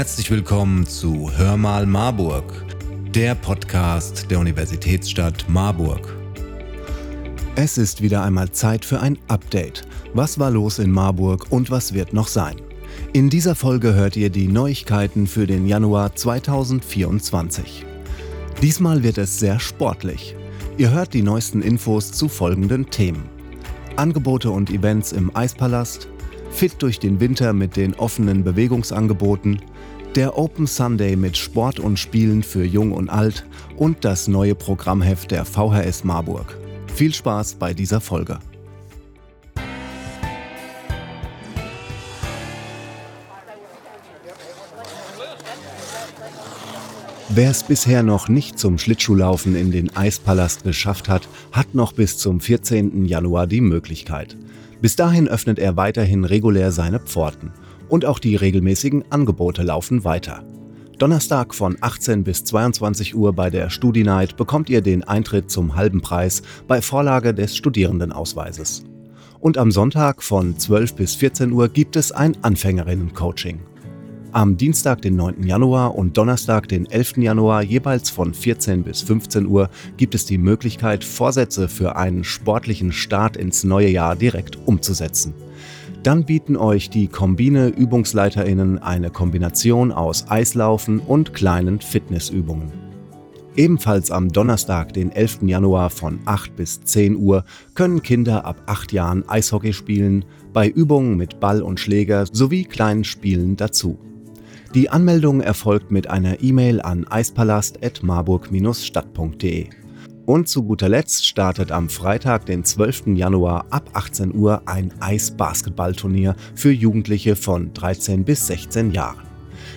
Herzlich willkommen zu Hör mal Marburg, der Podcast der Universitätsstadt Marburg. Es ist wieder einmal Zeit für ein Update. Was war los in Marburg und was wird noch sein? In dieser Folge hört ihr die Neuigkeiten für den Januar 2024. Diesmal wird es sehr sportlich. Ihr hört die neuesten Infos zu folgenden Themen. Angebote und Events im Eispalast, fit durch den Winter mit den offenen Bewegungsangeboten, der Open Sunday mit Sport und Spielen für Jung und Alt und das neue Programmheft der VHS Marburg. Viel Spaß bei dieser Folge. Wer es bisher noch nicht zum Schlittschuhlaufen in den Eispalast geschafft hat, hat noch bis zum 14. Januar die Möglichkeit. Bis dahin öffnet er weiterhin regulär seine Pforten und auch die regelmäßigen Angebote laufen weiter. Donnerstag von 18 bis 22 Uhr bei der Studi Night bekommt ihr den Eintritt zum halben Preis bei Vorlage des Studierendenausweises. Und am Sonntag von 12 bis 14 Uhr gibt es ein Anfängerinnen-Coaching. Am Dienstag, den 9. Januar und Donnerstag, den 11. Januar, jeweils von 14 bis 15 Uhr, gibt es die Möglichkeit, Vorsätze für einen sportlichen Start ins neue Jahr direkt umzusetzen. Dann bieten euch die Kombine Übungsleiterinnen eine Kombination aus Eislaufen und kleinen Fitnessübungen. Ebenfalls am Donnerstag, den 11. Januar von 8 bis 10 Uhr können Kinder ab 8 Jahren Eishockey spielen, bei Übungen mit Ball und Schläger sowie kleinen Spielen dazu. Die Anmeldung erfolgt mit einer E-Mail an eispalast.marburg-stadt.de. Und zu guter Letzt startet am Freitag, den 12. Januar ab 18 Uhr ein Eisbasketballturnier für Jugendliche von 13 bis 16 Jahren.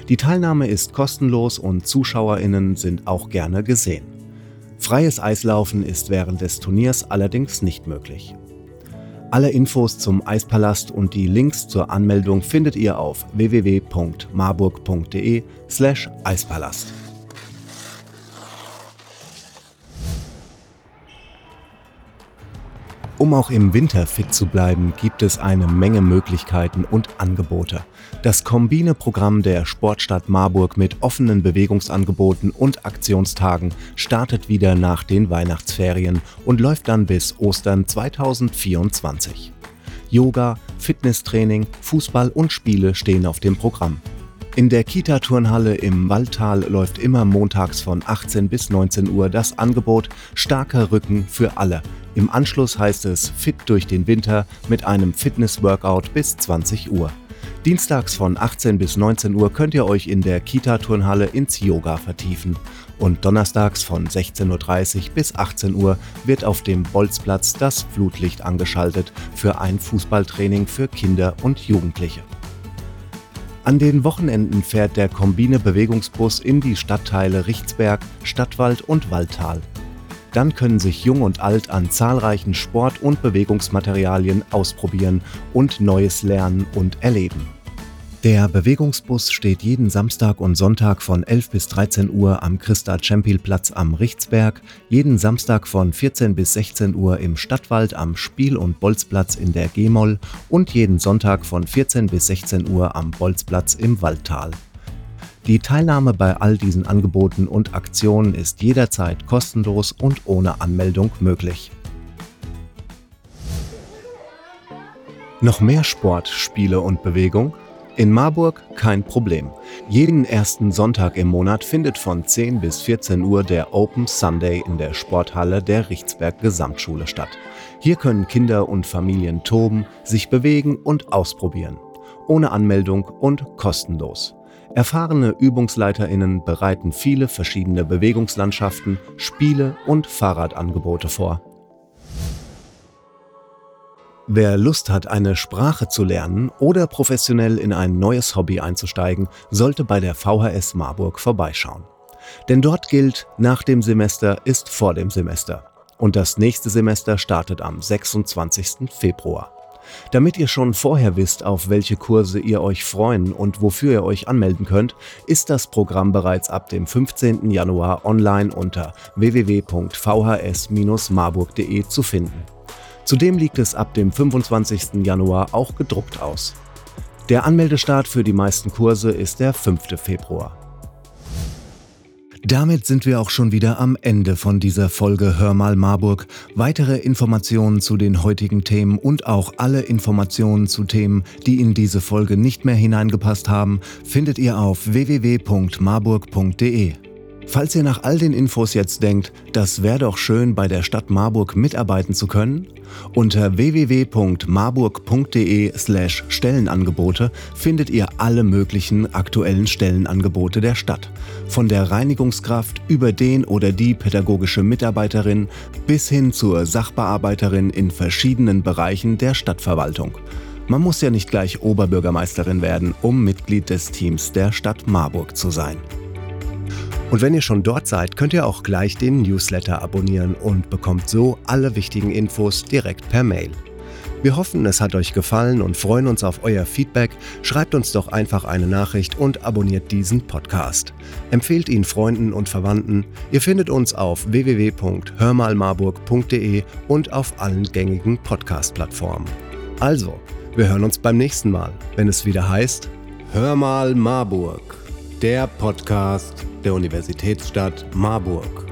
Die Teilnahme ist kostenlos und ZuschauerInnen sind auch gerne gesehen. Freies Eislaufen ist während des Turniers allerdings nicht möglich. Alle Infos zum Eispalast und die Links zur Anmeldung findet ihr auf www.marburg.de/eispalast. Um auch im Winter fit zu bleiben, gibt es eine Menge Möglichkeiten und Angebote. Das Kombine-Programm der Sportstadt Marburg mit offenen Bewegungsangeboten und Aktionstagen startet wieder nach den Weihnachtsferien und läuft dann bis Ostern 2024. Yoga, Fitnesstraining, Fußball und Spiele stehen auf dem Programm. In der Kita-Turnhalle im Waldtal läuft immer montags von 18 bis 19 Uhr das Angebot Starker Rücken für alle – im Anschluss heißt es Fit durch den Winter mit einem Fitness-Workout bis 20 Uhr. Dienstags von 18 bis 19 Uhr könnt ihr euch in der Kita-Turnhalle ins Yoga vertiefen. Und donnerstags von 16.30 Uhr bis 18 Uhr wird auf dem Bolzplatz das Flutlicht angeschaltet für ein Fußballtraining für Kinder und Jugendliche. An den Wochenenden fährt der Kombine Bewegungsbus in die Stadtteile Richtsberg, Stadtwald und Waldtal. Dann können sich Jung und Alt an zahlreichen Sport- und Bewegungsmaterialien ausprobieren und Neues lernen und erleben. Der Bewegungsbus steht jeden Samstag und Sonntag von 11 bis 13 Uhr am Christa-Czempil-Platz am Richtsberg, jeden Samstag von 14 bis 16 Uhr im Stadtwald am Spiel- und Bolzplatz in der Gemoll und jeden Sonntag von 14 bis 16 Uhr am Bolzplatz im Waldtal. Die Teilnahme bei all diesen Angeboten und Aktionen ist jederzeit kostenlos und ohne Anmeldung möglich. Noch mehr Sport, Spiele und Bewegung? In Marburg kein Problem. Jeden ersten Sonntag im Monat findet von 10 bis 14 Uhr der Open Sunday in der Sporthalle der Richtsberg Gesamtschule statt. Hier können Kinder und Familien toben, sich bewegen und ausprobieren. Ohne Anmeldung und kostenlos. Erfahrene Übungsleiterinnen bereiten viele verschiedene Bewegungslandschaften, Spiele und Fahrradangebote vor. Wer Lust hat, eine Sprache zu lernen oder professionell in ein neues Hobby einzusteigen, sollte bei der VHS Marburg vorbeischauen. Denn dort gilt, nach dem Semester ist vor dem Semester. Und das nächste Semester startet am 26. Februar. Damit ihr schon vorher wisst, auf welche Kurse ihr euch freuen und wofür ihr euch anmelden könnt, ist das Programm bereits ab dem 15. Januar online unter www.vhs-marburg.de zu finden. Zudem liegt es ab dem 25. Januar auch gedruckt aus. Der Anmeldestart für die meisten Kurse ist der 5. Februar. Damit sind wir auch schon wieder am Ende von dieser Folge Hör mal Marburg. Weitere Informationen zu den heutigen Themen und auch alle Informationen zu Themen, die in diese Folge nicht mehr hineingepasst haben, findet ihr auf www.marburg.de. Falls ihr nach all den Infos jetzt denkt, das wäre doch schön, bei der Stadt Marburg mitarbeiten zu können, unter www.marburg.de/slash Stellenangebote findet ihr alle möglichen aktuellen Stellenangebote der Stadt. Von der Reinigungskraft über den oder die pädagogische Mitarbeiterin bis hin zur Sachbearbeiterin in verschiedenen Bereichen der Stadtverwaltung. Man muss ja nicht gleich Oberbürgermeisterin werden, um Mitglied des Teams der Stadt Marburg zu sein. Und wenn ihr schon dort seid, könnt ihr auch gleich den Newsletter abonnieren und bekommt so alle wichtigen Infos direkt per Mail. Wir hoffen, es hat euch gefallen und freuen uns auf euer Feedback. Schreibt uns doch einfach eine Nachricht und abonniert diesen Podcast. Empfehlt ihn Freunden und Verwandten. Ihr findet uns auf www.hörmalmarburg.de und auf allen gängigen Podcast-Plattformen. Also, wir hören uns beim nächsten Mal, wenn es wieder heißt Hör mal Marburg, der Podcast der Universitätsstadt Marburg.